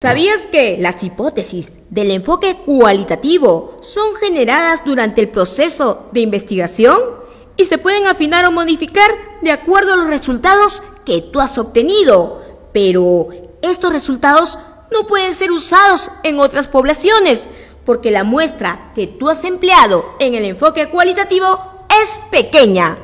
¿Sabías que las hipótesis del enfoque cualitativo son generadas durante el proceso de investigación y se pueden afinar o modificar de acuerdo a los resultados que tú has obtenido? Pero estos resultados no pueden ser usados en otras poblaciones porque la muestra que tú has empleado en el enfoque cualitativo es pequeña.